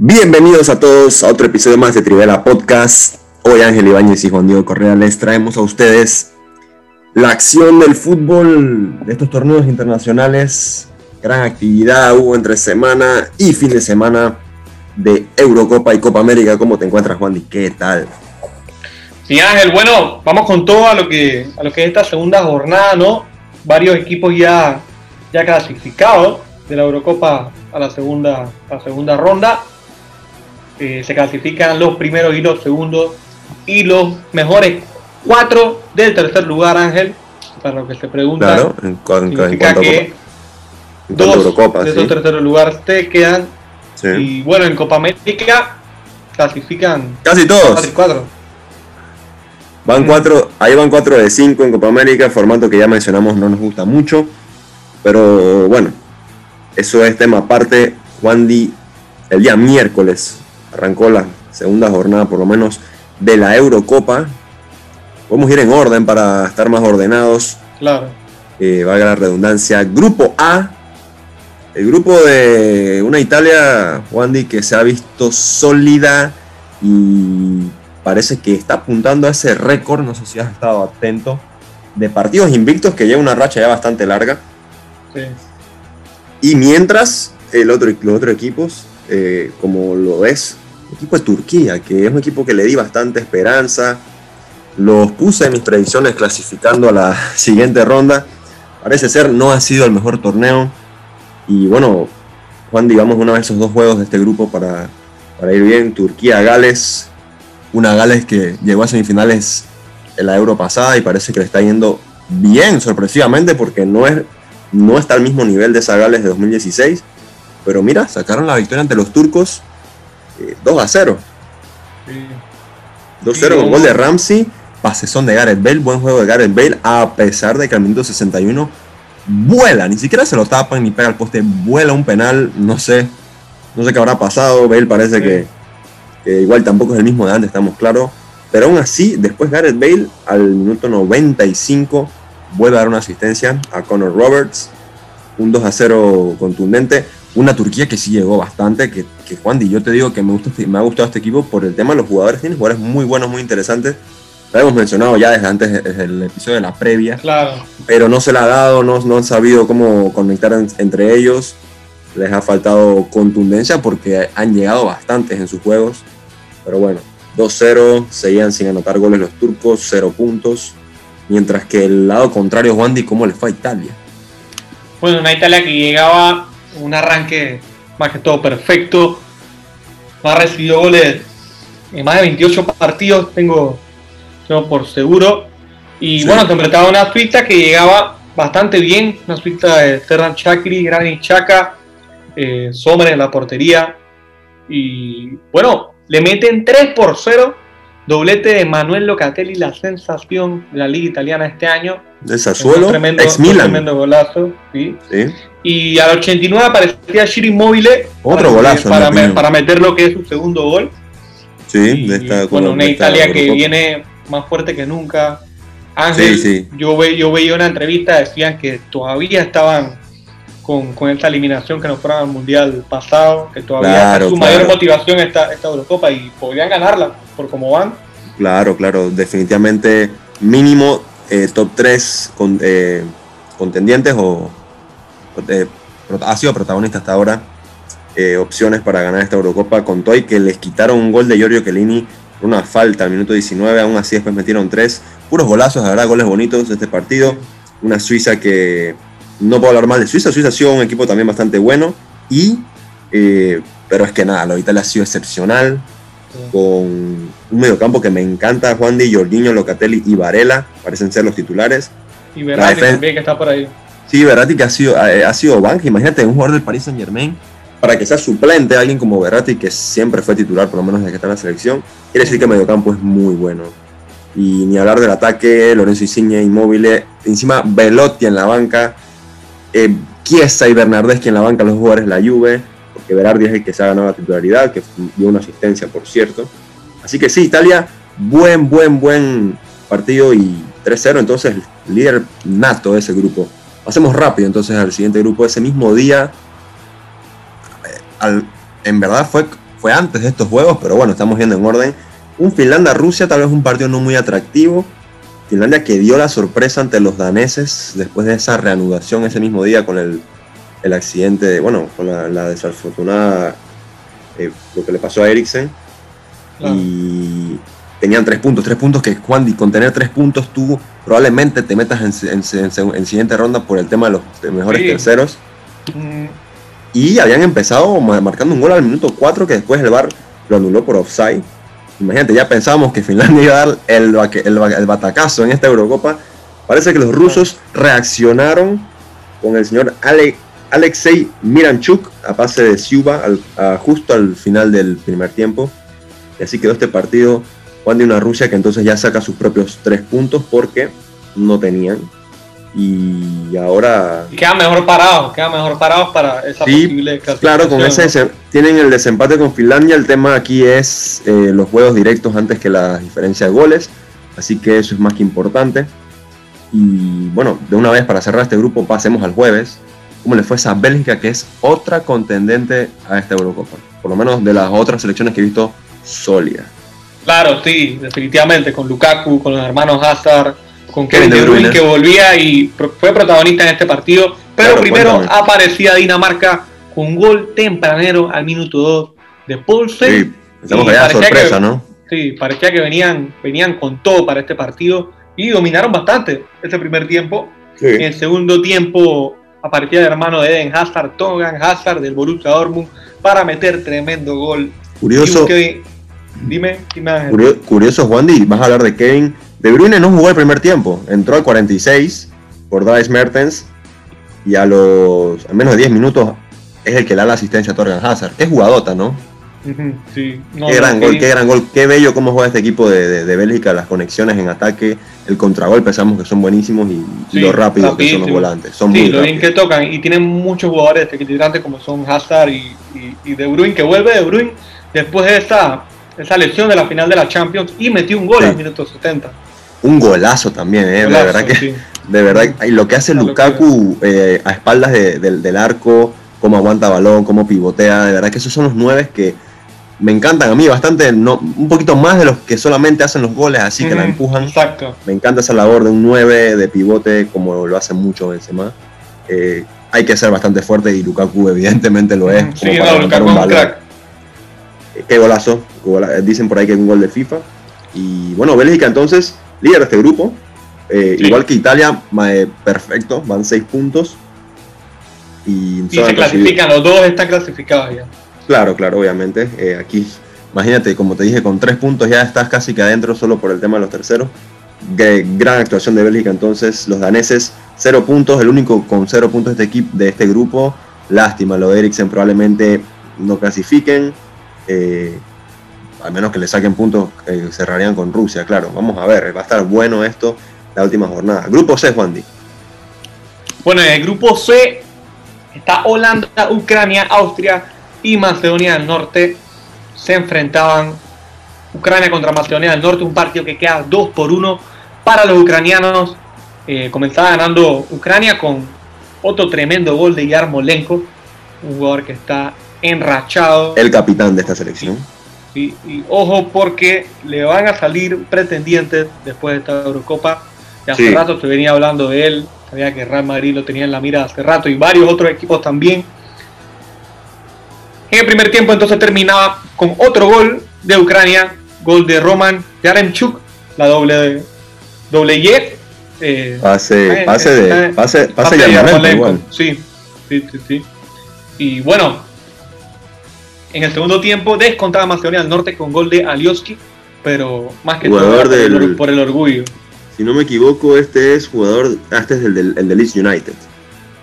Bienvenidos a todos a otro episodio más de Trivela Podcast. Hoy Ángel Ibáñez y Juan Diego Correa les traemos a ustedes la acción del fútbol de estos torneos internacionales. Gran actividad hubo entre semana y fin de semana de Eurocopa y Copa América. ¿Cómo te encuentras, Juan? ¿Y qué tal? Sí, Ángel, bueno, vamos con todo a lo que, a lo que es esta segunda jornada, ¿no? Varios equipos ya, ya clasificados de la Eurocopa a la segunda, a la segunda ronda. Eh, se clasifican los primeros y los segundos y los mejores cuatro del tercer lugar, Ángel, para lo que se pregunta. Claro, en, cuanto, que en dos Eurocopa, de sí. esos terceros lugares te quedan. Sí. Y bueno, en Copa América clasifican Casi todos. cuatro. Van cuatro, ahí van cuatro de cinco en Copa América, formato que ya mencionamos no nos gusta mucho, pero bueno, eso es tema aparte. Juan Di, el día miércoles arrancó la segunda jornada por lo menos de la Eurocopa. Vamos a ir en orden para estar más ordenados, Claro. eh, valga la redundancia. Grupo A, el grupo de una Italia, Juan Di, que se ha visto sólida y parece que está apuntando a ese récord, no sé si has estado atento, de partidos invictos que lleva una racha ya bastante larga. Sí. Y mientras el otro, los otros equipos, eh, como lo es, el equipo de Turquía, que es un equipo que le di bastante esperanza, los puse en mis predicciones clasificando a la siguiente ronda. Parece ser no ha sido el mejor torneo. Y bueno, Juan, digamos una vez esos dos juegos de este grupo para, para ir bien. Turquía-Gales, una Gales que llegó a semifinales en la Euro pasada y parece que le está yendo bien, sorpresivamente, porque no, es, no está al mismo nivel de esa Gales de 2016. Pero mira, sacaron la victoria ante los turcos eh, 2 a 0. sí. 2-0 Sí, con no. gol de Ramsey, pasezón de Gareth Bale, buen juego de Gareth Bale, a pesar de que al minuto 61 vuela, ni siquiera se lo tapan ni pega al poste, vuela un penal, no sé, no sé qué habrá pasado, Bale parece Sí. que, que igual tampoco es el mismo de antes, estamos claros, pero aún así, después Gareth Bale al minuto 95 vuelve a dar una asistencia a Connor Roberts, un 2 a 0 contundente, una Turquía que sí llegó bastante, que, que Juan, y yo te digo que me, gusta me ha gustado este equipo por el tema de los jugadores, tiene jugadores muy buenos, muy interesantes, lo hemos mencionado ya desde antes, desde el episodio de la previa, Claro. pero no se la ha dado, no, no han sabido cómo conectar en- entre ellos, les ha faltado contundencia porque han llegado bastantes en sus juegos, pero bueno, 2-0, seguían sin anotar goles los turcos, 0 puntos, mientras que el lado contrario, Juan, ¿y cómo le fue a Italia? Bueno, una Italia que llegaba un arranque más que todo perfecto. Ha recibido goles en más de 28 partidos, tengo, tengo por seguro. Y Sí. bueno, te enfrentaba a una Suiza que llegaba bastante bien. Una Suiza de Serran Chakri, Granit Xhaka, eh, Sommer en la portería. Y bueno, le meten 3 por 0. Doblete de Manuel Locatelli, la sensación de la liga italiana este año. De Sassuolo, Un tremendo, ex un tremendo golazo, ¿sí? ¿sí? Y al 89 aparecía Shiri Immobile Otro para, golazo, para, me- meter lo que es su segundo gol. Sí, de esta, bueno, una de esta Italia que viene más fuerte que nunca. Ángel, Sí, sí. Yo, ve, yo veía una entrevista, decían que todavía estaban con, con esta eliminación que nos fueron al Mundial pasado, que todavía Claro, su claro. mayor motivación esta, esta Eurocopa y podrían ganarla por cómo van. Claro, claro, definitivamente mínimo eh, top 3 con, eh, contendientes o eh, ha sido protagonista hasta ahora. opciones para ganar esta Eurocopa con Toy que les quitaron un gol de Giorgio Chiellini por una falta al minuto 19, aún así después metieron 3. Puros golazos, la verdad, goles bonitos de este partido. Una Suiza que no puedo hablar mal de Suiza, Suiza ha sido un equipo también bastante bueno y pero es que nada, lo de ha sido excepcional con un mediocampo que me encanta, Juan Di, Jorginho, Locatelli y Varela, parecen ser los titulares. Y Verratti también que está por ahí. Sí, Verratti que ha sido, ha sido banca, imagínate un jugador del Paris Saint Germain, para que sea suplente, alguien como Verratti que siempre fue titular, por lo menos desde que está en la selección, quiere decir que el mediocampo es muy bueno. Y ni hablar del ataque, Lorenzo Insigne, Inmóvil, encima Velotti en la banca, eh, Chiesa y Bernardeschi en la banca, los jugadores de la Juve, porque Berardi es el que se ha ganado la titularidad, que dio una asistencia, por cierto. Así que sí, Italia, buen, buen, buen partido y 3-0, entonces líder nato de ese grupo. Pasemos rápido entonces al siguiente grupo. Ese mismo día, eh, al- en verdad fue fue antes de estos juegos, pero bueno, estamos viendo en orden. Un Finlandia-Rusia, tal vez un partido no muy atractivo. Finlandia que dio la sorpresa ante los daneses después de esa reanudación ese mismo día con el, el accidente, bueno, con la, desafortunada, eh, lo que le pasó a Eriksen. Y tenían tres puntos, tres puntos que Juan, y con tener tres puntos tú probablemente te metas en, en, siguiente ronda por el tema de los mejores terceros. Mm. Y habían empezado marcando un gol al minuto 4 que después el VAR lo anuló por offside. Imagínate, ya pensábamos que Finlandia iba a dar el, el, batacazo en esta Eurocopa. Parece que los rusos reaccionaron con el señor Ale, Alexei Miranchuk a pase de Siuba justo al final del primer tiempo. Y así quedó este partido. Juan de una Rusia que entonces ya saca sus propios tres puntos porque no tenían. Y ahora quedan mejor parados quedan mejor parados para esa sí, posible claro con ese tienen el desempate con Finlandia. El tema aquí es eh, los juegos directos antes que la diferencia de goles. Así que eso es más que importante. Y bueno de una vez para cerrar este grupo pasemos al jueves cómo le fue esa Bélgica que es otra contendente a esta Eurocopa por lo menos de las otras selecciones que he visto sólida claro sí definitivamente con Lukaku con los hermanos Hazard con Kevin De Bruyne que volvía y fue protagonista en este partido. Pero primero aparecía Dinamarca con un gol tempranero al minuto 2 de Paulsen. Sí, estamos allá sorpresa, ¿no? Sí, parecía que venían, venían con todo para este partido y dominaron bastante este primer tiempo. En el segundo tiempo aparecía el hermano de Eden Hazard, Togan Hazard del Borussia Dortmund para meter tremendo gol. Curioso. dime, dime. Curioso, curioso Juan, vas a hablar de Kevin de Bruyne no jugó el primer tiempo, entró al 46 por Dries Mertens y a los a menos de 10 minutos es el que le da la asistencia a Torgan Hazard. Es jugadota, ¿no? Sí. qué gran gol, qué gran gol, qué bello cómo juega este equipo de, de, Bélgica, las conexiones en ataque, el contragol pensamos que son buenísimos y, lo rápido que son los volantes. Son sí, lo bien que tocan y tienen muchos jugadores equilibrantes como son Hazard y, y, De Bruyne, que vuelve De Bruyne después de esta esa lesión de la final de la Champions y metió un gol al minuto 70 un golazo también, ¿eh? de verdad que, de verdad, y lo que hace Lukaku eh, a espaldas del arco, cómo aguanta balón, cómo pivotea, de verdad que esos son los nueve que me encantan a mí bastante, no, un poquito más de los que solamente hacen los goles, así que la empujan. Exacto. Me encanta esa labor de un 9 de pivote, como lo hace mucho Benzema. Eh, hay que ser bastante fuerte y Lukaku evidentemente lo es. Sí, no, Lukaku un crack. Qué golazo. Dicen por ahí que es un gol de FIFA. Y bueno, Bélgica entonces líder de este grupo. Eh, igual que Italia, eh, perfecto, van seis puntos. Y, se clasifican, los dos están clasificados ya. Claro, claro, obviamente. Eh, aquí, imagínate, como te dije, con tres puntos ya estás casi que adentro solo por el tema de los terceros. gran actuación de Bélgica entonces, los daneses cero puntos, el único con cero puntos de este, equipo, de este grupo. Lástima, lo de Eriksen probablemente no clasifiquen al menos que le saquen puntos, eh, cerrarían con Rusia, claro. Vamos a ver, va a estar bueno esto la última jornada. Grupo C, Juan Di. Bueno, en el grupo C está Holanda, Ucrania, Austria y Macedonia del Norte. Se enfrentaban Ucrania contra Macedonia del Norte, un partido que queda 2 por 1 para los ucranianos. Eh, comenzaba ganando Ucrania con otro tremendo gol de Yarmolenko, un jugador que está enrachado. El capitán de esta selección y ojo porque le van a salir pretendientes después de esta Eurocopa. Ya hace rato se venía hablando de él, sabía que Real Madrid lo tenía en la mira hace rato y varios otros equipos también. En el primer tiempo entonces terminaba con otro gol de Ucrania, gol de Roman Yaremchuk, la doble doble Y. Eh, pase, pase de pase, pase, de Sí, sí, sí, sí. Y bueno, en el segundo tiempo descontaba Macedonia del Norte con gol de Alioski, pero más que todo por el orgullo. Si no me equivoco, este es jugador, ah, este es el del, el Leeds United.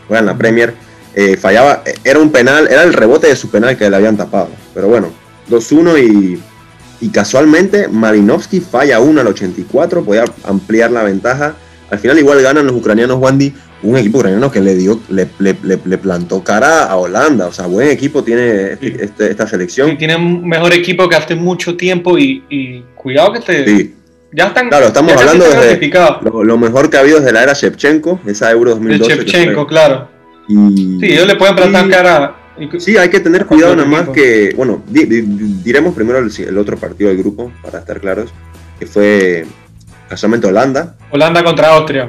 Juega en la Premier. Eh, fallaba, era un penal, era el rebote de su penal que le habían tapado. Pero bueno, 2-1 y, y casualmente Marinovski falla 1 al 84, podía ampliar la ventaja. Al final igual ganan los ucranianos Wandy un equipo ucraniano que le dio, le, le, plantó cara a Holanda. O sea, buen equipo tiene este, este, esta selección. Sí, tiene un mejor equipo que hace mucho tiempo y, cuidado que te. Sí. Ya están. Claro, estamos hablando de lo, mejor que ha habido desde la era Shevchenko, esa Euro 2012. De Shevchenko, claro. Y, sí, ellos le pueden plantar cara Sí, hay que tener cuidado nada más que, bueno, diremos primero el, otro partido del grupo, para estar claros, que fue casualmente Holanda. Holanda contra Austria.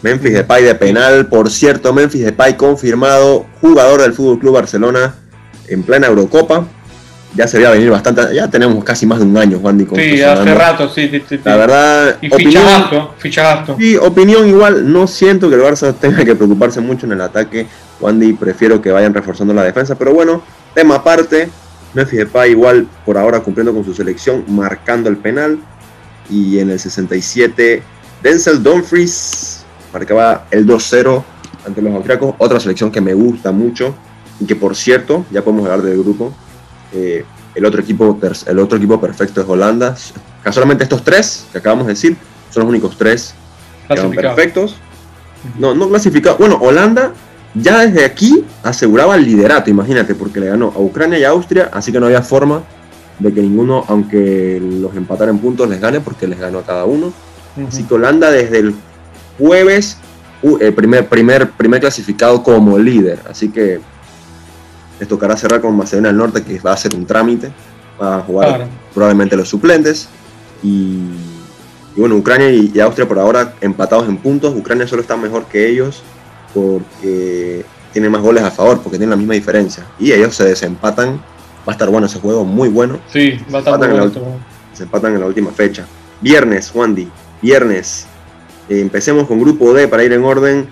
Memphis Depay de penal, por cierto, Memphis Depay confirmado, jugador del Fútbol Club Barcelona en plena Eurocopa. Ya se veía venir bastante, ya tenemos casi más de un año, Juan Sí, hace rato, sí, sí, La verdad. Y opinión, fichajazo, Sí, opinión igual, no siento que el Barça tenga que preocuparse mucho en el ataque. Wandy prefiero que vayan reforzando la defensa, pero bueno, tema aparte. Memphis Depay igual por ahora cumpliendo con su selección, marcando el penal. Y en el 67, Denzel Dumfries marcaba el 2-0 ante los austriacos. Otra selección que me gusta mucho y que por cierto, ya podemos hablar del grupo. Eh, el, otro equipo, el otro equipo perfecto es Holanda. Casualmente estos tres que acabamos de decir son los únicos tres que son perfectos. No, no clasificados. Bueno, Holanda ya desde aquí aseguraba el liderato, imagínate, porque le ganó a Ucrania y a Austria, así que no había forma de que ninguno, aunque los empatara en puntos, les gane, porque les ganó a cada uno. Así que Holanda desde el jueves, el primer, primer, primer clasificado como líder, así que les tocará cerrar con Macedonia del Norte, que va a ser un trámite, va a jugar probablemente los suplentes. Y, bueno, Ucrania y Austria por ahora empatados en puntos, Ucrania solo está mejor que ellos porque tiene más goles a favor, porque tienen la misma diferencia. Y ellos se desempatan. Va a estar bueno ese juego, muy bueno. Sí, va a estar bueno. Se empatan en la última fecha. Viernes, Wandy. Viernes. Eh, empecemos con grupo D para ir en orden.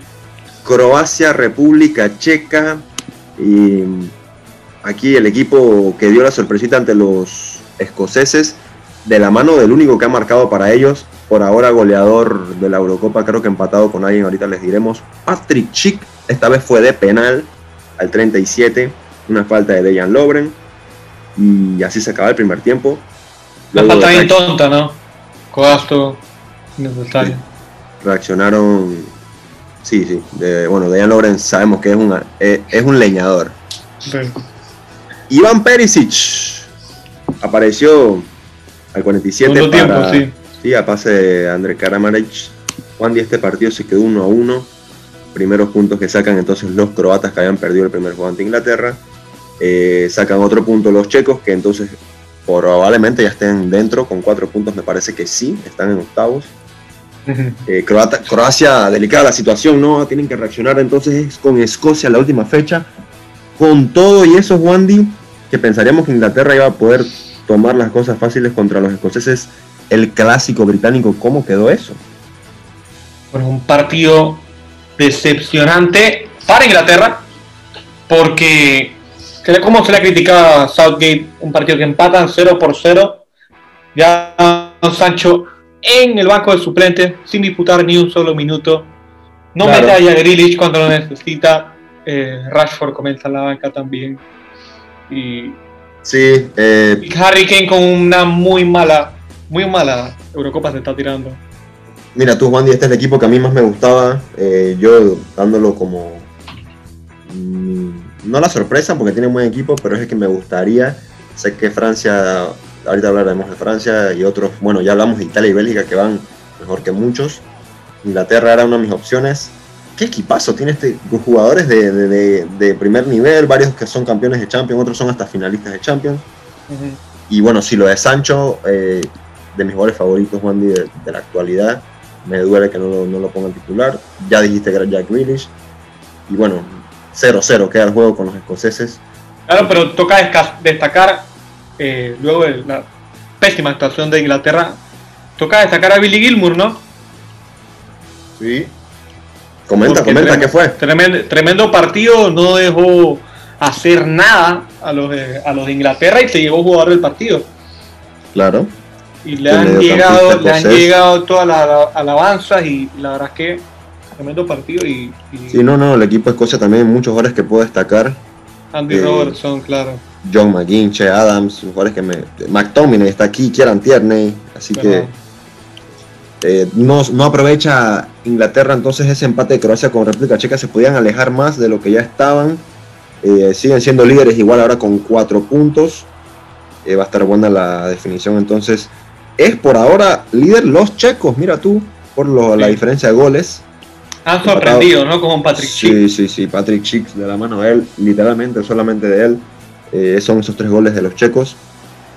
Croacia, República Checa. Y aquí el equipo que dio la sorpresita ante los escoceses, de la mano del único que ha marcado para ellos, por ahora goleador de la Eurocopa, creo que empatado con alguien, ahorita les diremos. Patrick Chick, esta vez fue de penal al 37, una falta de Dejan Lobren. Y así se acaba el primer tiempo. La falta bien tonta, ¿no? Coasto, necesario. Reaccionaron. Sí, sí. bueno, Dejan Lobren sabemos que es, una, eh, es, un leñador. Sí. Iván Perisic apareció al 47 para, sí Sí, a pase de André Karamarec. Juan Díaz este partido se quedó 1 a 1. Primeros puntos que sacan entonces los croatas que habían perdido el primer juego ante Inglaterra. Eh, sacan otro punto los checos que entonces probablemente ya estén dentro con cuatro puntos. Me parece que sí, están en octavos. Eh, Croacia, delicada la situación, ¿no? Tienen que reaccionar entonces con Escocia la última fecha. Con todo y eso, Wandy, que pensaríamos que Inglaterra iba a poder tomar las cosas fáciles contra los escoceses, el clásico británico, ¿cómo quedó eso? Bueno, un partido decepcionante para Inglaterra, porque como se le ha criticado a Southgate, un partido que empatan 0 por 0, ya Sancho en el banco de suplentes, sin disputar ni un solo minuto, no mete a Grealish cuando lo necesita, eh, Rashford comienza en la banca también, y, sí, eh, y Harry Kane con una muy mala muy mala Eurocopa se está tirando. Mira, tú, Juan, este es el equipo que a mí más me gustaba. Eh, yo dándolo como. Mm, no la sorpresa, porque tiene un buen equipo, pero es el que me gustaría. Sé que Francia, ahorita hablaremos de Francia y otros. Bueno, ya hablamos de Italia y Bélgica que van mejor que muchos. Inglaterra era una de mis opciones. ¿Qué equipazo tiene este? Jugadores de, primer nivel, varios que son campeones de Champions, otros son hasta finalistas de Champions. Y bueno, si lo de Sancho, eh, de mis jugadores favoritos, Juan de, de, la actualidad. Me duele que no lo, no lo pongan titular. Ya dijiste que era Jack Grealish. Y bueno, 0-0 queda el juego con los escoceses. Claro, pero toca destacar, eh, luego de la pésima actuación de Inglaterra, toca destacar a Billy Gilmour, ¿no? Sí. Comenta, comenta, ¿qué fue? Tremendo, tremendo partido, no dejó hacer nada a los, de, a los de Inglaterra y se llevó a jugar el partido. Claro. Y le han, llegado, le han llegado todas las alabanzas y la verdad es que tremendo partido. Y, Sí, no, no, el equipo de Escocia también muchos jugadores que puedo destacar. Andy Robertson, claro. John McGinn, Che Adams, jugadores que me. McTominay está aquí, Kieran Tierney, así que. Eh, no, no, aprovecha Inglaterra entonces ese empate de Croacia con República Checa, se podían alejar más de lo que ya estaban. Eh, siguen siendo líderes igual ahora con cuatro puntos. Eh, va a estar buena la definición entonces es por ahora líder los checos, mira tú, por la diferencia de goles. Han sorprendido, ¿no? Como Patrick Schick. Sí, sí, sí, Patrick Schick de la mano de él, literalmente, solamente de él. Son esos tres goles de los checos.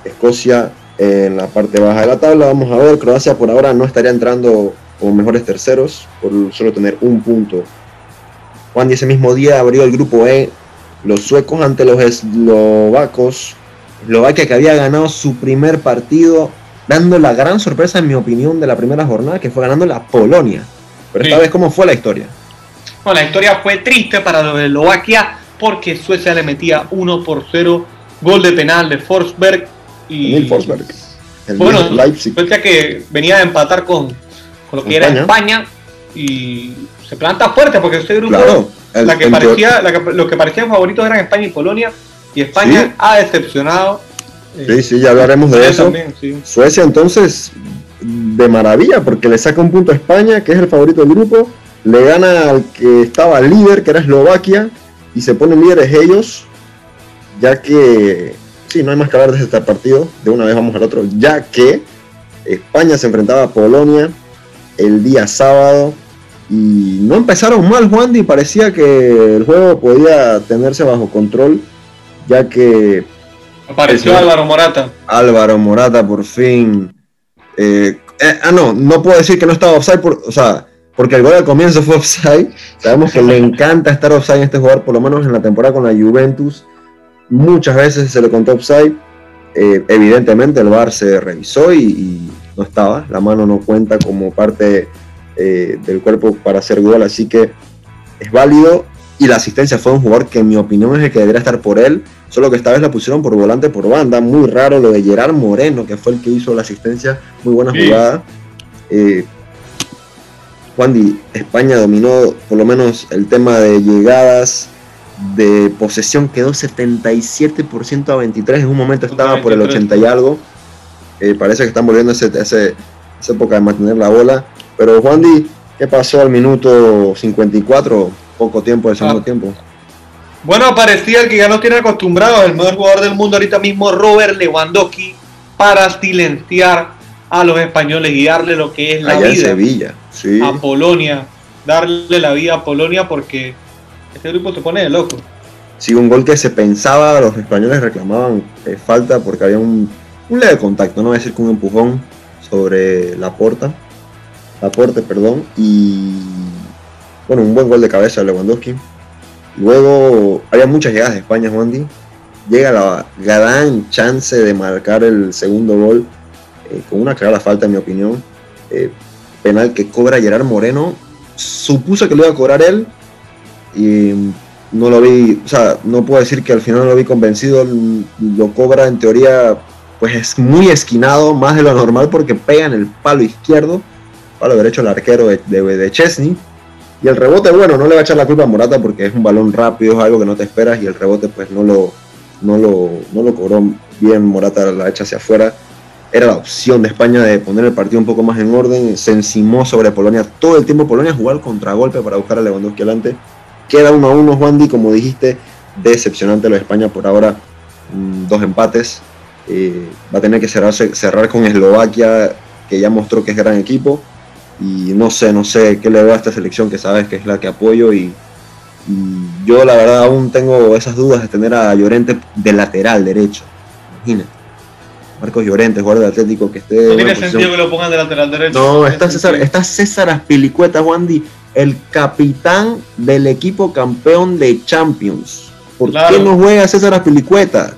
Escocia en la parte baja de la tabla, vamos a ver, Croacia por ahora no estaría entrando como mejores terceros por solo tener un punto. Juan ese mismo día abrió el grupo E, los suecos ante los eslovacos. Eslovaquia que había ganado su primer partido, dando la gran sorpresa, en mi opinión, de la primera jornada, que fue ganando la Polonia. Pero esta vez, ¿cómo fue la historia? Bueno, la historia fue triste para los de Eslovaquia porque Suecia le metía 1 por 0, gol de penal de Forsberg. Y, Forsberg. bueno, Suecia que venía a empatar con, con lo que era España y se planta fuerte porque este grupo, la que parecía, lo que parecían favoritos eran España y Polonia y España ha decepcionado. Sí, sí, ya hablaremos de eso. Suecia entonces de maravilla porque le saca un punto a España, que es el favorito del grupo, le gana al que estaba líder, que era Eslovaquia, y se ponen líderes ellos, ya que, sí, no hay más que hablar de este partido, de una vez vamos al otro, ya que España se enfrentaba a Polonia el día sábado y no empezaron mal Juan y parecía que el juego podía tenerse bajo control, ya que... Apareció Álvaro Morata. Álvaro Morata por fin. Eh, eh, ah, no, no puedo decir que no estaba offside, por, o sea, porque el gol al comienzo fue offside. Sabemos que le encanta estar offside en este jugador, por lo menos en la temporada con la Juventus. Muchas veces se le contó offside. Eh, evidentemente el VAR se revisó y, no estaba. La mano no cuenta como parte eh, del cuerpo para hacer gol, así que es válido. Y la asistencia fue un jugador que en mi opinión es el que debería estar por él, solo que esta vez la pusieron por volante por banda. Muy raro lo de Gerard Moreno, que fue el que hizo la asistencia. Muy buena jugada. Eh, Juan España dominó por lo menos el tema de llegadas, de posesión quedó 77% a 23, en un momento estaba por el 80 y algo. Eh, parece que están volviendo a ese, esa época de mantener la bola. Pero Juan Di, ¿qué pasó al minuto 54? Poco tiempo del segundo ah. tiempo. Bueno, parecía el que ya nos tiene acostumbrados, el mejor jugador del mundo ahorita mismo, Robert Lewandowski, para silenciar a los españoles y darle lo que es la Allá vida. En Sevilla a Polonia, darle la vida a Polonia porque este grupo se pone de loco. Sí, un gol que se pensaba, los españoles reclamaban eh, falta porque había un, un leve contacto, no a decir que un empujón sobre la puerta, la puerta, perdón, y bueno, un buen gol de cabeza de Lewandowski. Luego había muchas llegadas de España, Juan Llega la gran chance de marcar el segundo gol eh, con una clara falta, en mi opinión. Eh, penal que cobra Gerard Moreno. Supuse que lo iba a cobrar él y no lo vi, o sea, no puedo decir que al final no lo vi convencido. Lo cobra en teoría, pues es muy esquinado, más de lo normal porque pega en el palo izquierdo, palo derecho al arquero de, de, Chesney. Y el rebote, bueno, no le va a echar la culpa a Morata porque es un balón rápido, es algo que no te esperas y el rebote pues no lo, no lo, no lo cobró bien, Morata la echa hacia afuera era la opción de España de poner el partido un poco más en orden, se encimó sobre Polonia todo el tiempo, Polonia jugó al contragolpe para buscar a Lewandowski adelante, queda 1 a 1 Juan como dijiste, decepcionante lo de España por ahora, mm, dos empates, eh, va a tener que cerrar, cerrar con Eslovaquia, que ya mostró que es gran equipo, y no sé, no sé qué le veo a esta selección que sabes que es la que apoyo y, y yo la verdad aún tengo esas dudas de tener a Llorente de lateral derecho, imagínate Marcos Llorente, jugador de Atlético que esté. No tiene sentido que lo pongan de lateral derecho. No, está César, está César Aspilicueta, Wandy, el capitán del equipo campeón de Champions. ¿Por qué no juega César Aspilicueta?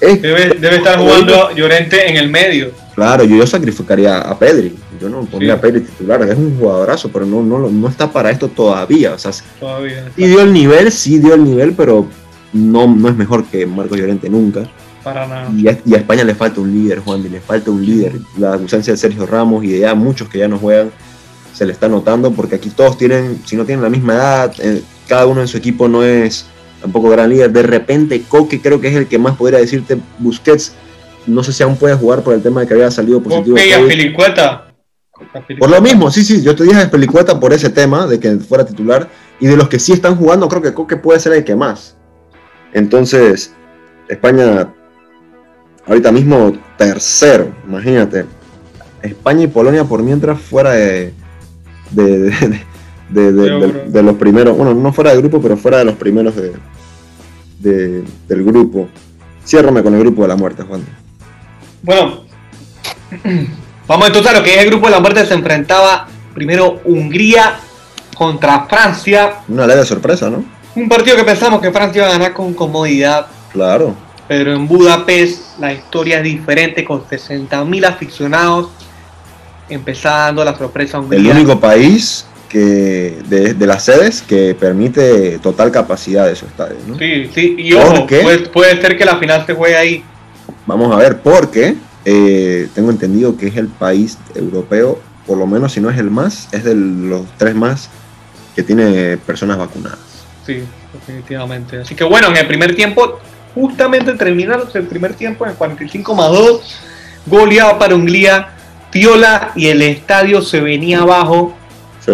debe, debe, estar jugando Llorente en el medio. Claro, yo, yo sacrificaría a Pedri. Yo no pondría a Pedri titular. Es un jugadorazo, pero no, no, no está para esto todavía. O sea, todavía sí dio el nivel, sí dio el nivel, pero no, no es mejor que Marcos Llorente nunca. Y a, España le falta un líder, Juan, le falta un líder. La ausencia de Sergio Ramos y de ya muchos que ya no juegan se le está notando porque aquí todos tienen, si no tienen la misma edad, eh, cada uno en su equipo no es tampoco gran líder. De repente, Coque creo que es el que más podría decirte Busquets. No sé si aún puede jugar por el tema de que había salido positivo. Por lo mismo, sí, sí, yo te dije a Pelicueta por ese tema de que fuera titular. Y de los que sí están jugando, creo que Coque puede ser el que más. Entonces, España ahorita mismo tercero, imagínate. España y Polonia por mientras fuera de, de, los primeros, bueno, no fuera del grupo, pero fuera de los primeros de, del grupo. Ciérrame con el grupo de la muerte, Juan. Bueno, vamos entonces a lo que es el grupo de la muerte. Se enfrentaba primero Hungría contra Francia. Una leve sorpresa, ¿no? Un partido que pensamos que Francia iba a ganar con comodidad. Claro. Pero en Budapest la historia es diferente, con 60.000 aficionados. Empezando la sorpresa Hungría. El único país que de, las sedes que permite total capacidad de su estadio. ¿no? Sí, sí, y ojo, puede, ser que la final se juegue ahí. Vamos a ver, porque eh, tengo entendido que es el país europeo, por lo menos si no es el más, es de los tres más que tiene personas vacunadas. Sí, definitivamente. Así que bueno, en el primer tiempo, justamente terminándose el primer tiempo en 45 más 2, goleado para Hungría, Piola y el estadio se venía abajo. Sí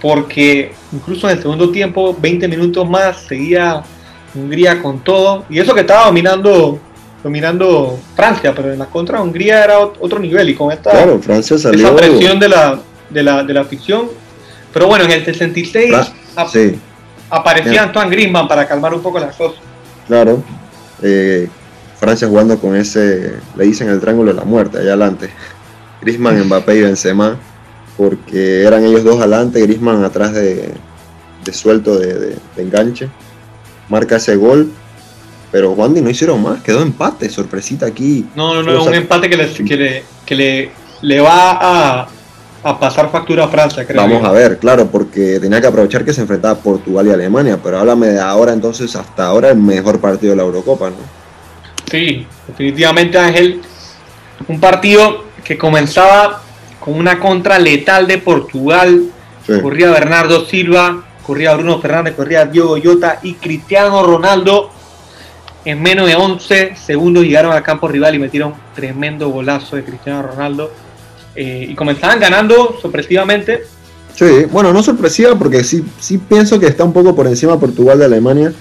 porque incluso en el segundo tiempo, 20 minutos más, seguía Hungría con todo. Y eso que estaba dominando dominando Francia, pero en la contra Hungría era otro nivel y con esta Francia esa presión de la, de la, de la afición. Pero bueno, en el 66 aparecía Antoine Griezmann para calmar un poco las cosas. Claro, eh, Francia jugando con ese, le dicen el triángulo de la muerte, allá adelante. Griezmann, Mbappé y Benzema porque eran ellos dos adelante, Grisman atrás de, suelto de, enganche. Marca ese gol, pero Wandy no hicieron más, quedó empate, sorpresita aquí. No, no, no, un empate que le, que le, le, va a, pasar factura a Francia, creo. Vamos a ver, claro, porque tenía que aprovechar que se enfrentaba Portugal y Alemania, pero háblame de ahora entonces, hasta ahora el mejor partido de la Eurocopa, ¿no? Sí, definitivamente Ángel, un partido que comenzaba con una contra letal de Portugal. Corría Bernardo Silva, corría Bruno Fernández, corría Diogo Jota y Cristiano Ronaldo. En menos de 11 segundos llegaron al campo rival y metieron tremendo golazo de Cristiano Ronaldo. Eh, y comenzaban ganando sorpresivamente. Sí, bueno, no sorpresiva porque sí, sí pienso que está un poco por encima Portugal de Alemania,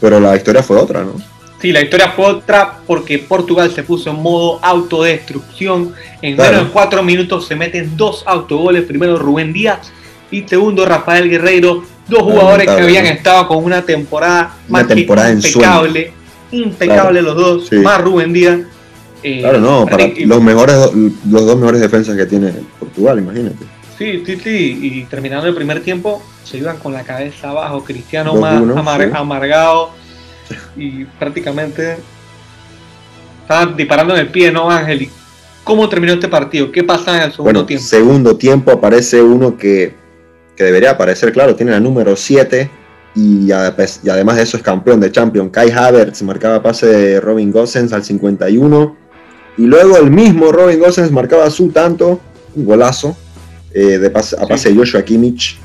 pero la historia fue otra, ¿no? Sí, la historia fue otra porque Portugal se puso en modo autodestrucción. En menos de cuatro minutos se meten dos autogoles. Primero Rubén Díaz y segundo Rafael Guerreiro. Dos jugadores que habían estado con una temporada, más temporada impecable. Impecable los dos, más Rubén Díaz. Eh, claro, no, para los mejores, los dos mejores defensas que tiene Portugal, imagínate. Sí, sí, sí, y terminando el primer tiempo se iban con la cabeza abajo, Cristiano más amargado, y prácticamente estaban disparando en el pie, ¿no, Ángel? ¿Cómo terminó este partido? ¿Qué pasa en el segundo tiempo? Segundo tiempo aparece uno que, debería aparecer, claro, tiene la número 7 y, además de eso es campeón de Champions. Kai Havertz marcaba pase de Robin Gosens al 51 y luego el mismo Robin Gosens marcaba su tanto, un golazo eh, de pase, a pase de Joshua Kimmich.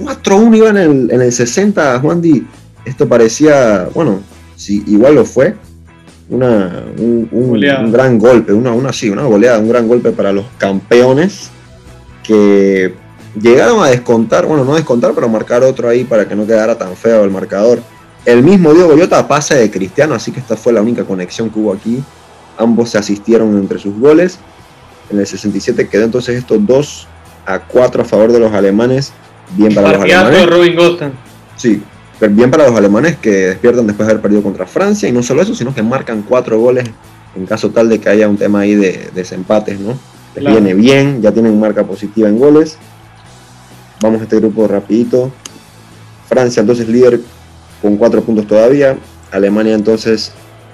4-1 iba en el, en el 60, Juan Di esto parecía, bueno, si igual lo fue, una, un, gran golpe, una, una, sí, una goleada, un gran golpe para los campeones que llegaron a descontar, bueno, no descontar, pero marcar otro ahí para que no quedara tan feo el marcador. El mismo Diego Goyota pasa de Cristiano, así que esta fue la única conexión que hubo aquí. Ambos se asistieron entre sus goles. En el 67 quedó entonces estos 2 a 4 a favor de los alemanes. Bien para los alemanes. Robin Sí, bien para los alemanes que despiertan después de haber perdido contra Francia y no solo eso, sino que marcan cuatro goles en caso tal de que haya un tema ahí de, desempates, ¿no? viene bien, ya tienen marca positiva en goles. Vamos a este grupo rapidito. Francia entonces líder con cuatro puntos todavía. Alemania entonces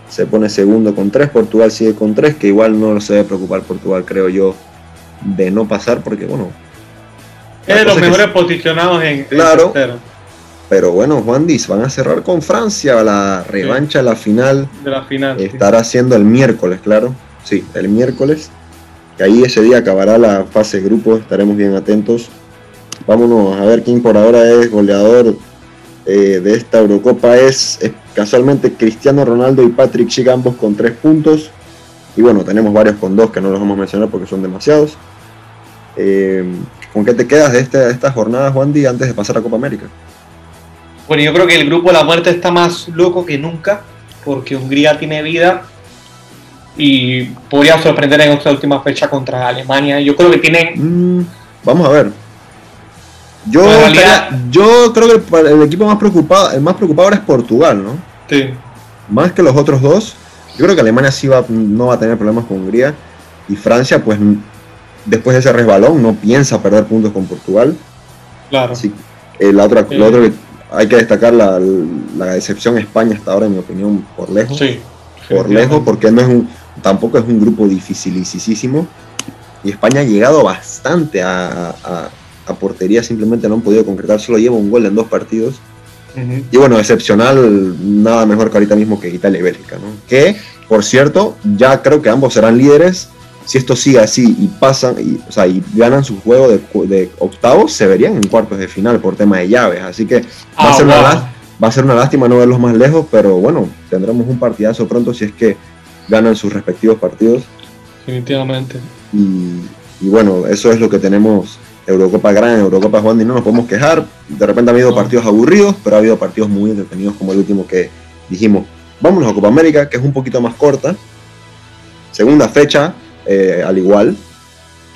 se pone segundo con tres. Portugal sigue con tres, que igual no se debe preocupar Portugal, creo yo, de no pasar porque, bueno... Es de los mejores posicionados en, claro, pero bueno, Juan Diz, van a cerrar con Francia la revancha, la final. De la final. Estará haciendo el miércoles, claro. Sí, el miércoles. Que ahí ese día acabará la fase de grupo, estaremos bien atentos. Vámonos a ver quién por ahora es goleador eh, de esta Eurocopa. Es, casualmente Cristiano Ronaldo y Patrick Schick, ambos con tres puntos. Y bueno, tenemos varios con dos que no los vamos a mencionar porque son demasiados. Eh, ¿Con qué te quedas de, este, de esta jornada, Juan Di, antes de pasar a Copa América? Bueno, yo creo que el grupo de la muerte está más loco que nunca, porque Hungría tiene vida y podría sorprender en esta última fecha contra Alemania. Yo creo que tienen... Mm, vamos a ver. Yo, yo creo que el, equipo más preocupado, el más preocupado es Portugal, ¿no? Sí. Más que los otros dos. Yo creo que Alemania sí va, no va a tener problemas con Hungría. Y Francia, pues, después de ese resbalón, no piensa perder puntos con Portugal. Claro. Eh, la otra, lo otro que hay que destacar la, la decepción España hasta ahora, en mi opinión, por lejos. Sí. Por lejos, porque no es un, tampoco es un grupo dificilísimo. Y España ha llegado bastante a, a portería simplemente no han podido concretar, solo lleva un gol en dos partidos. Y bueno, excepcional, nada mejor que ahorita mismo que Italia y Bélgica, ¿no? Que, por cierto, ya creo que ambos serán líderes. Si esto sigue así y pasan, y, o sea, y ganan su juego de, octavos, se verían en cuartos de final por tema de llaves. Así que va, a ah, ser una, va a ser una lástima no verlos más lejos, pero bueno, tendremos un partidazo pronto si es que ganan sus respectivos partidos. Definitivamente. Y, y bueno, eso es lo que tenemos Eurocopa Gran, Eurocopa Juan y no nos podemos quejar. De repente ha habido partidos aburridos, pero ha habido partidos muy entretenidos como el último que dijimos. Vámonos a Copa América, que es un poquito más corta. Segunda fecha, eh, al igual,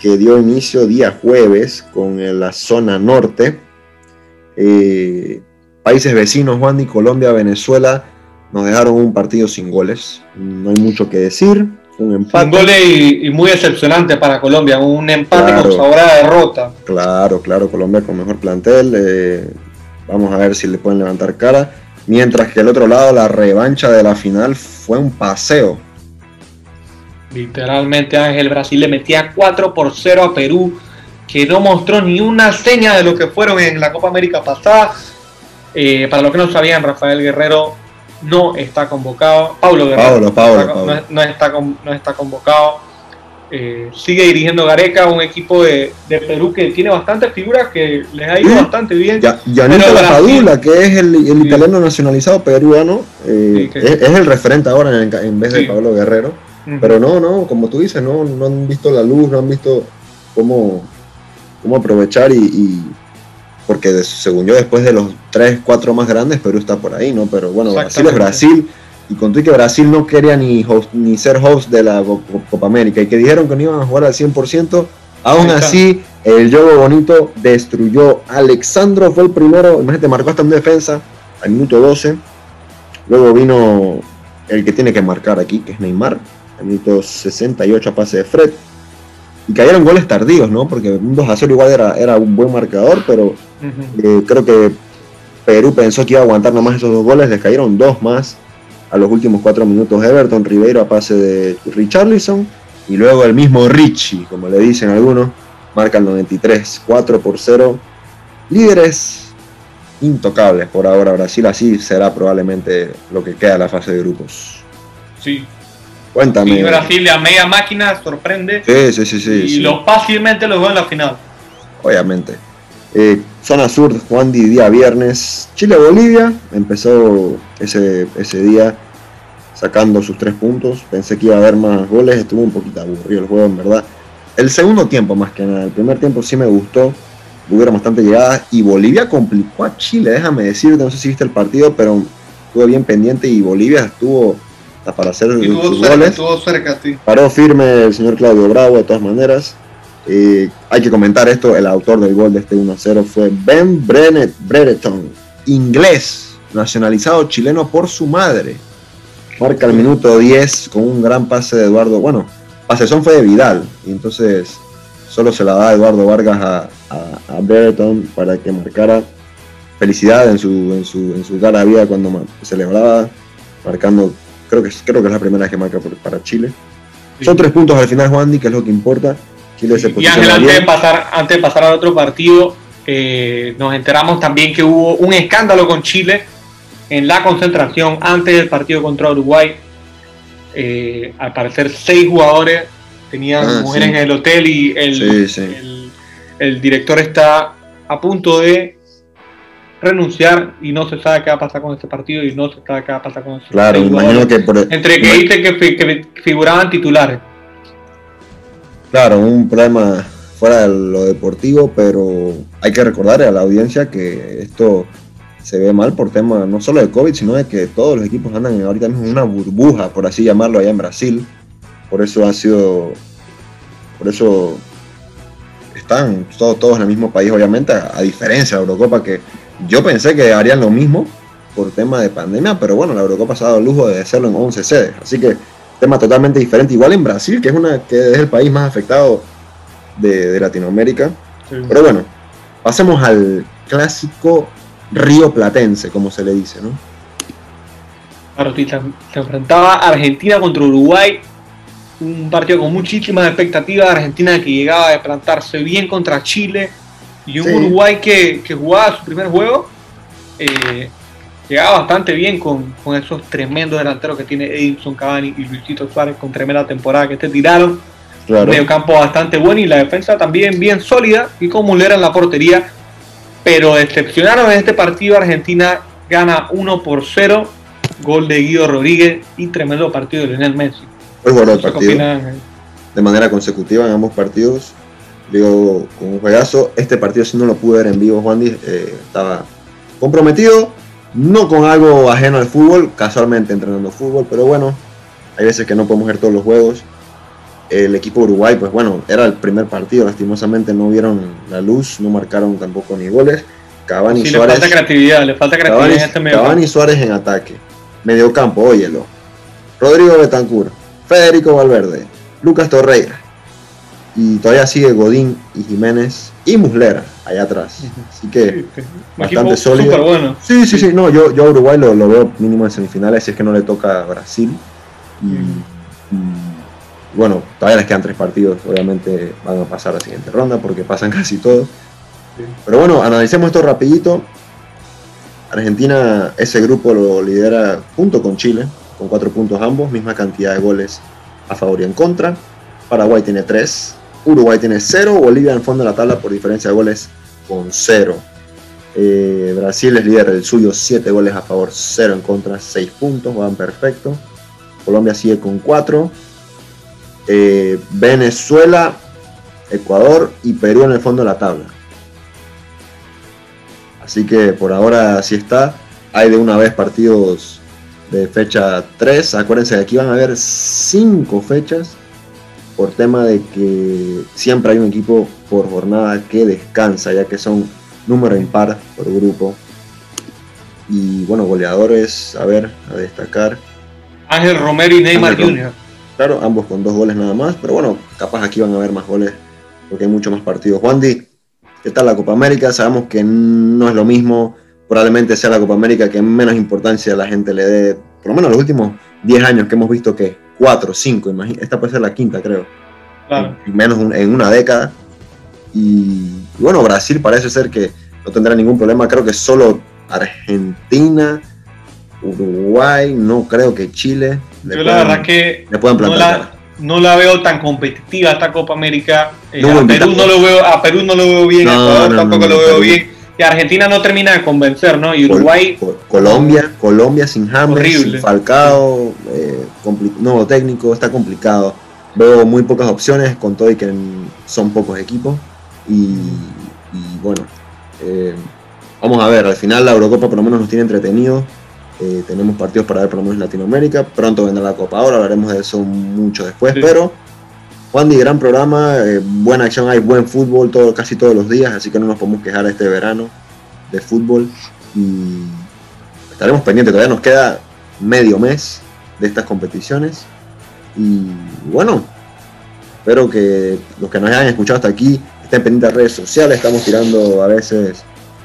que dio inicio día jueves con la zona norte. Eh, países vecinos, Juan y Colombia, Venezuela, nos dejaron un partido sin goles. No hay mucho que decir un empate. Un gol y, muy decepcionante para Colombia, un empate con sabor a derrota. Claro, claro, Colombia con mejor plantel. Eh, vamos a ver si le pueden levantar cara. Mientras que el otro lado, la revancha de la final fue un paseo. Literalmente Ángel Brasil le metía 4 por 0 a Perú, que no mostró ni una seña de lo que fueron en la Copa América pasada. Eh, para los que no sabían, Rafael Guerrero no está convocado. Paulo Guerrero no, está, no, está, convocado. Eh, sigue dirigiendo Gareca, un equipo de, Perú que tiene bastantes figuras que les ha ido bastante bien. Ya, La Padula, que es el, italiano nacionalizado peruano, eh, es, el referente ahora en, vez de Pablo Guerrero. Pero no, no, como tú dices, no, no han visto la luz, no han visto cómo, cómo aprovechar y porque según yo, después de los 3, 4 más grandes, Perú está por ahí, ¿no? Pero bueno, Brasil es Brasil, y con que Brasil no quería ni, ni ser host de la Copa América, y que dijeron que no iban a jugar al 100%, aún así, el juego bonito destruyó. Alexandro fue el primero, imagínate, marcó hasta en defensa, al minuto 12. Luego vino el que tiene que marcar aquí, que es Neymar, minuto 68 a pase de Fred y cayeron goles tardíos, ¿no? Porque un 2 a 0 igual era, era un buen marcador, pero eh, creo que Perú pensó que iba a aguantar nomás esos dos goles, les cayeron dos más a los últimos cuatro minutos. Everton Ribeiro a pase de Richarlison y luego el mismo Richie, como le dicen algunos, marca el 93, 4 por 0. Líderes intocables por ahora. Brasil así será probablemente lo que queda la fase de grupos. Sí, Cuéntame. Y Brasil a media máquina sorprende. Sí, sí, sí. sí y lo fácilmente lo veo en la final. Obviamente. Eh, zona sur, Juan Di, día viernes. Chile-Bolivia. Empezó ese, ese día sacando sus tres puntos. Pensé que iba a haber más goles. Estuvo un poquito aburrido el juego, en verdad. El segundo tiempo, más que nada. El primer tiempo sí me gustó. Hubieron bastante llegadas. Y Bolivia complicó a Chile, déjame decirte. No sé si viste el partido, pero estuve bien pendiente. Y Bolivia estuvo para hacer sus goles. Paró firme el señor Claudio Bravo de todas maneras. hay que comentar esto, el autor del gol de este 1-0 fue Ben Brennet, Brereton, inglés, nacionalizado chileno por su madre. Marca el minuto 10 con un gran pase de Eduardo. Bueno, pasezón fue de Vidal, y entonces solo se la da Eduardo Vargas a, a, Brereton para que marcara felicidad en su, en su, en su cara vida cuando celebraba, marcando Creo que, creo que es la primera vez que marca para Chile. Son tres puntos al final, Juan, que es lo que importa. Chile se y Ángel, antes de, pasar, antes de pasar al otro partido, eh, nos enteramos también que hubo un escándalo con Chile en la concentración antes del partido contra Uruguay. Eh, al parecer, seis jugadores tenían ah, mujeres en el hotel y el, el director está a punto de renunciar y no se sabe qué va a pasar con este partido y no se sabe qué va a pasar con este Claro, imagino que por Entre que dice que, figuraban titulares. Claro, un problema fuera de lo deportivo, pero hay que recordar a la audiencia que esto se ve mal por tema no solo de COVID, sino de que todos los equipos andan ahorita mismo en una burbuja, por así llamarlo, allá en Brasil. Por eso ha sido, por eso están todos, todos en el mismo país, obviamente, a, diferencia de Eurocopa, que yo pensé que harían lo mismo por tema de pandemia, pero bueno, la Eurocopa se ha dado el lujo de hacerlo en 11 sedes, así que tema totalmente diferente, igual en Brasil, que es, una, que es el país más afectado de, Latinoamérica. Pero bueno, pasemos al clásico río platense, como se le dice, ¿no? Claro, se enfrentaba Argentina contra Uruguay, un partido con muchísimas expectativas, Argentina que llegaba a plantarse bien contra Chile y un Uruguay que, jugaba su primer juego, eh, llegaba bastante bien con, esos tremendos delanteros que tiene Edison Cavani y Luisito Suárez con tremenda temporada que te tiraron. Claro. Medio campo bastante bueno y la defensa también bien sólida y con Mulera en la portería. Pero decepcionaron en este partido. Argentina gana 1 por 0. Gol de Guido Rodríguez y tremendo partido de Lionel Messi. Muy bueno el partido. De manera consecutiva en ambos partidos. Digo, con un juegazo. Este partido, si no lo pude ver en vivo, Juan eh, estaba comprometido. No con algo ajeno al fútbol, casualmente entrenando fútbol, pero bueno, hay veces que no podemos ver todos los juegos. El equipo Uruguay, pues bueno, era el primer partido, lastimosamente no vieron la luz, no marcaron tampoco ni goles. Cavani Suárez. Le falta creatividad, le falta creatividad en este medio Cavani Suárez en ataque. Medio campo, óyelo. Rodrigo Betancourt, Federico Valverde, Lucas Torreira. Y todavía sigue Godín y Jiménez y Muslera allá atrás. Así que bastante sólido. Bueno. Sí, sí, sí. No, yo, yo a Uruguay lo, veo mínimo en semifinales, si es que no le toca a Brasil. Y, bueno, todavía les quedan tres partidos. Obviamente van a pasar a la siguiente ronda porque pasan casi todos. Pero bueno, analicemos esto rapidito. Argentina, ese grupo lo lidera junto con Chile, con cuatro puntos ambos, misma cantidad de goles a favor y en contra. Paraguay tiene tres, Uruguay tiene 0, Bolivia en fondo de la tabla por diferencia de goles con 0. Eh, Brasil es líder del suyo, 7 goles a favor, 0 en contra, 6 puntos, van perfecto. Colombia sigue con 4. Eh, Venezuela, Ecuador y Perú en el fondo de la tabla. Así que por ahora así está. Hay de una vez partidos de fecha 3. Acuérdense que aquí van a haber 5 fechas por tema de que siempre hay un equipo por jornada que descansa, ya que son número impar por grupo. Y bueno, goleadores, a ver, a destacar. Ángel Romero y Neymar Jr. Claro, ambos con dos goles nada más, pero bueno, capaz aquí van a haber más goles porque hay muchos más partidos. Juan Di, ¿qué tal la Copa América? Sabemos que no es lo mismo, probablemente sea la Copa América que menos importancia la gente le dé, por lo menos los últimos 10 años que hemos visto que cuatro, cinco, esta puede ser la quinta, creo. Claro. menos en una década. Y, bueno, Brasil parece ser que no tendrá ningún problema. Creo que solo Argentina, Uruguay, no creo que Chile. Yo la verdad que no la, veo tan competitiva esta Copa América. Eh, a, Perú no lo veo, a Perú no lo veo bien, a Ecuador tampoco lo veo bien y Argentina no termina de convencer, ¿no? Y Uruguay. Colombia, Colombia sin James, sin Falcao, eh, nuevo técnico, está complicado. Veo muy pocas opciones, con todo y que son pocos equipos. Y, bueno, eh, vamos a ver, al final la Eurocopa por lo menos nos tiene entretenidos. Eh, tenemos partidos para ver por lo menos en Latinoamérica. Pronto vendrá la Copa ahora, hablaremos de eso mucho después, pero Juan Di, gran programa, eh, buena acción, hay buen fútbol todo, casi todos los días, así que no nos podemos quejar este verano de fútbol y estaremos pendientes, todavía nos queda medio mes de estas competiciones y bueno, espero que los que nos hayan escuchado hasta aquí estén pendientes de redes sociales, estamos tirando a veces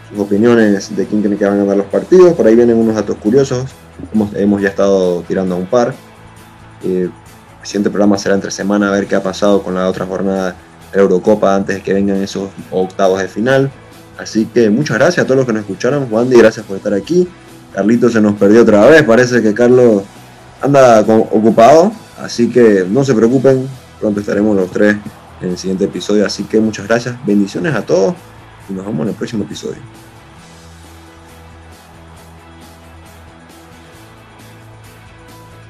sus opiniones de quién tiene que ganar los partidos, por ahí vienen unos datos curiosos, hemos, hemos ya estado tirando a un par. Eh, siguiente programa será entre semana a ver qué ha pasado con la otra jornada de Eurocopa antes de que vengan esos octavos de final. Así que muchas gracias a todos los que nos escucharon. Juan gracias por estar aquí. Carlito se nos perdió otra vez. Parece que Carlos anda ocupado. Así que no se preocupen. Pronto estaremos los tres en el siguiente episodio. Así que muchas gracias. Bendiciones a todos. Y nos vemos en el próximo episodio.